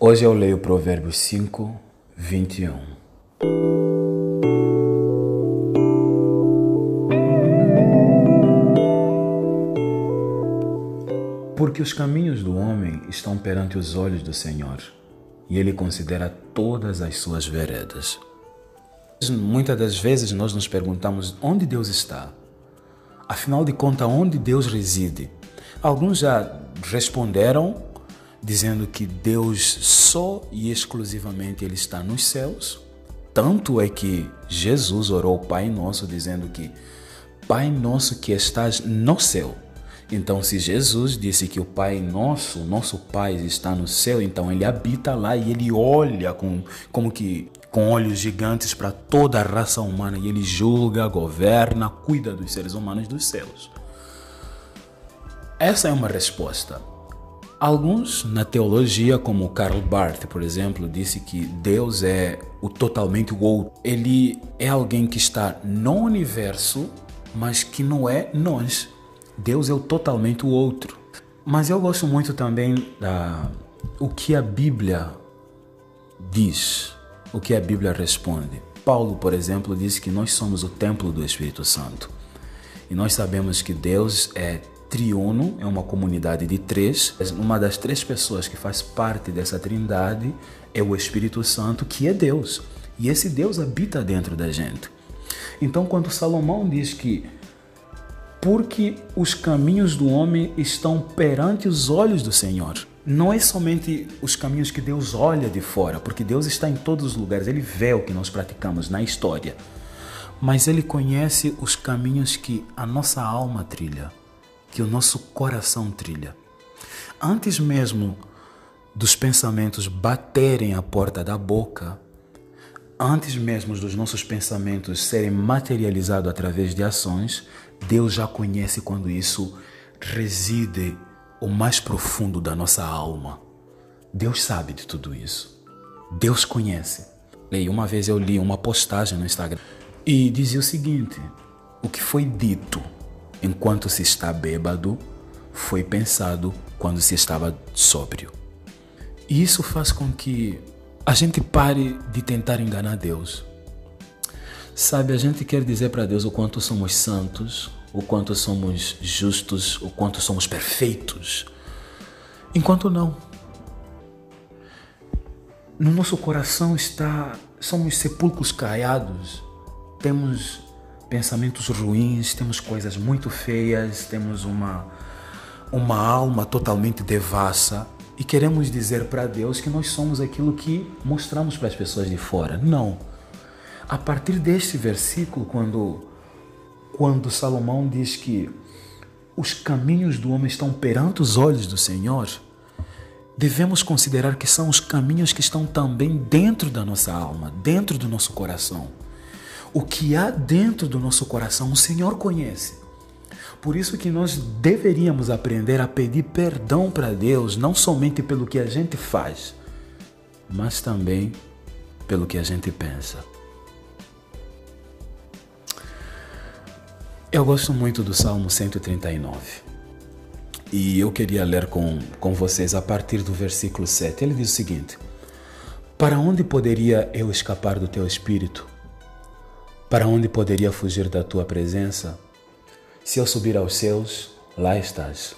Hoje eu leio Provérbios 5, 21. Porque os caminhos do homem estão perante os olhos do Senhor, e ele considera todas as suas veredas. Muitas das vezes nós nos perguntamos onde Deus está. Afinal de contas, onde Deus reside? Alguns já responderam dizendo que Deus só e exclusivamente ele está nos céus. Tanto é que Jesus orou ao Pai Nosso dizendo que Pai nosso que estás no céu. Então, se Jesus disse que o Pai nosso, nosso Pai está no céu, então ele habita lá e ele olha com como que com olhos gigantes para toda a raça humana e ele julga, governa, cuida dos seres humanos dos céus. Essa é uma resposta. Alguns na teologia, como Karl Barth, por exemplo, disse que Deus é o totalmente outro. Ele é alguém que está no universo, mas que não é nós. Deus é o totalmente o outro. Mas eu gosto muito também da o que a Bíblia diz, o que a Bíblia responde. Paulo, por exemplo, diz que nós somos o templo do Espírito Santo. E nós sabemos que Deus é triuno, é uma comunidade de três. Uma das três pessoas que faz parte dessa trindade é o Espírito Santo, que é Deus. E esse Deus habita dentro da gente. Então, quando Salomão diz que porque os caminhos do homem estão perante os olhos do Senhor. Não é somente os caminhos que Deus olha de fora, porque Deus está em todos os lugares, Ele vê o que nós praticamos na história. Mas Ele conhece os caminhos que a nossa alma trilha que o nosso coração trilha. Antes mesmo dos pensamentos baterem a porta da boca, antes mesmo dos nossos pensamentos serem materializados através de ações, Deus já conhece quando isso reside o mais profundo da nossa alma. Deus sabe de tudo isso. Deus conhece. E uma vez eu li uma postagem no Instagram e dizia o seguinte: o que foi dito enquanto se está bêbado foi pensado quando se estava sóbrio. E isso faz com que a gente pare de tentar enganar Deus. Sabe, a gente quer dizer para Deus o quanto somos santos, o quanto somos justos, o quanto somos perfeitos, enquanto não. No nosso coração está, somos sepulcros caiados, temos pensamentos ruins, temos coisas muito feias, temos uma, uma alma totalmente devassa e queremos dizer para Deus que nós somos aquilo que mostramos para as pessoas de fora. Não. A partir deste versículo, quando, quando Salomão diz que os caminhos do homem estão perante os olhos do Senhor, devemos considerar que são os caminhos que estão também dentro da nossa alma, dentro do nosso coração. O que há dentro do nosso coração, o Senhor conhece. Por isso que nós deveríamos aprender a pedir perdão para Deus, não somente pelo que a gente faz, mas também pelo que a gente pensa. Eu gosto muito do Salmo 139. E eu queria ler com, com vocês a partir do versículo 7. Ele diz o seguinte: Para onde poderia eu escapar do teu espírito? Para onde poderia fugir da tua presença? Se eu subir aos céus, lá estás.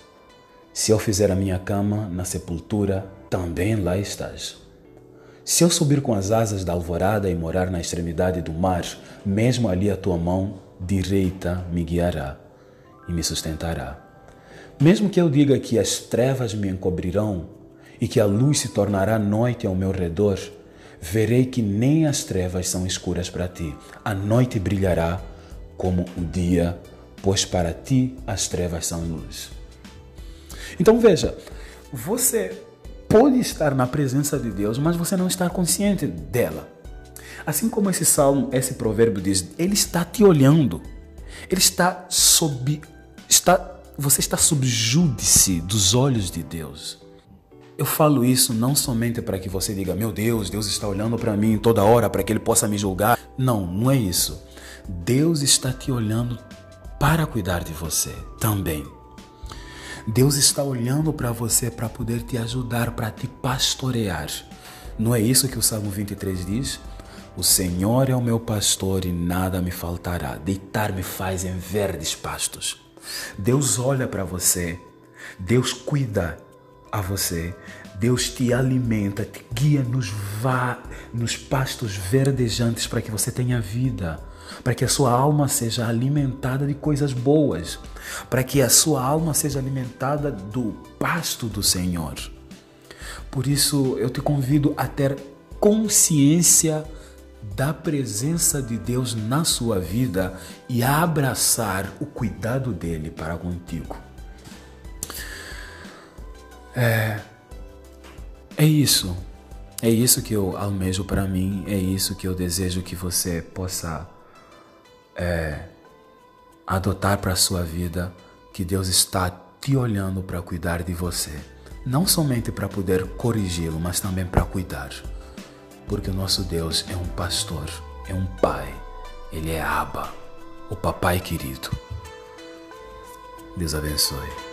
Se eu fizer a minha cama na sepultura, também lá estás. Se eu subir com as asas da alvorada e morar na extremidade do mar, mesmo ali a tua mão direita me guiará e me sustentará. Mesmo que eu diga que as trevas me encobrirão e que a luz se tornará noite ao meu redor, verei que nem as trevas são escuras para ti. A noite brilhará como o dia, pois para ti as trevas são luz. Então veja, você pode estar na presença de Deus, mas você não está consciente dela. Assim como esse salmo, esse provérbio diz, ele está te olhando. Ele está sob está você está sob júdice dos olhos de Deus. Eu falo isso não somente para que você diga, meu Deus, Deus está olhando para mim toda hora para que Ele possa me julgar. Não, não é isso. Deus está te olhando para cuidar de você também. Deus está olhando para você para poder te ajudar, para te pastorear. Não é isso que o Salmo 23 diz? O Senhor é o meu pastor e nada me faltará. Deitar-me faz em verdes pastos. Deus olha para você. Deus cuida a você. Deus te alimenta, te guia nos, va nos pastos verdejantes para que você tenha vida, para que a sua alma seja alimentada de coisas boas, para que a sua alma seja alimentada do pasto do Senhor. Por isso eu te convido a ter consciência da presença de Deus na sua vida e a abraçar o cuidado dele para contigo. É, é isso. É isso que eu almejo para mim, é isso que eu desejo que você possa é, adotar para sua vida, que Deus está te olhando para cuidar de você. Não somente para poder corrigi-lo, mas também para cuidar. Porque o nosso Deus é um pastor, é um pai, ele é Abba, o papai querido. Deus abençoe.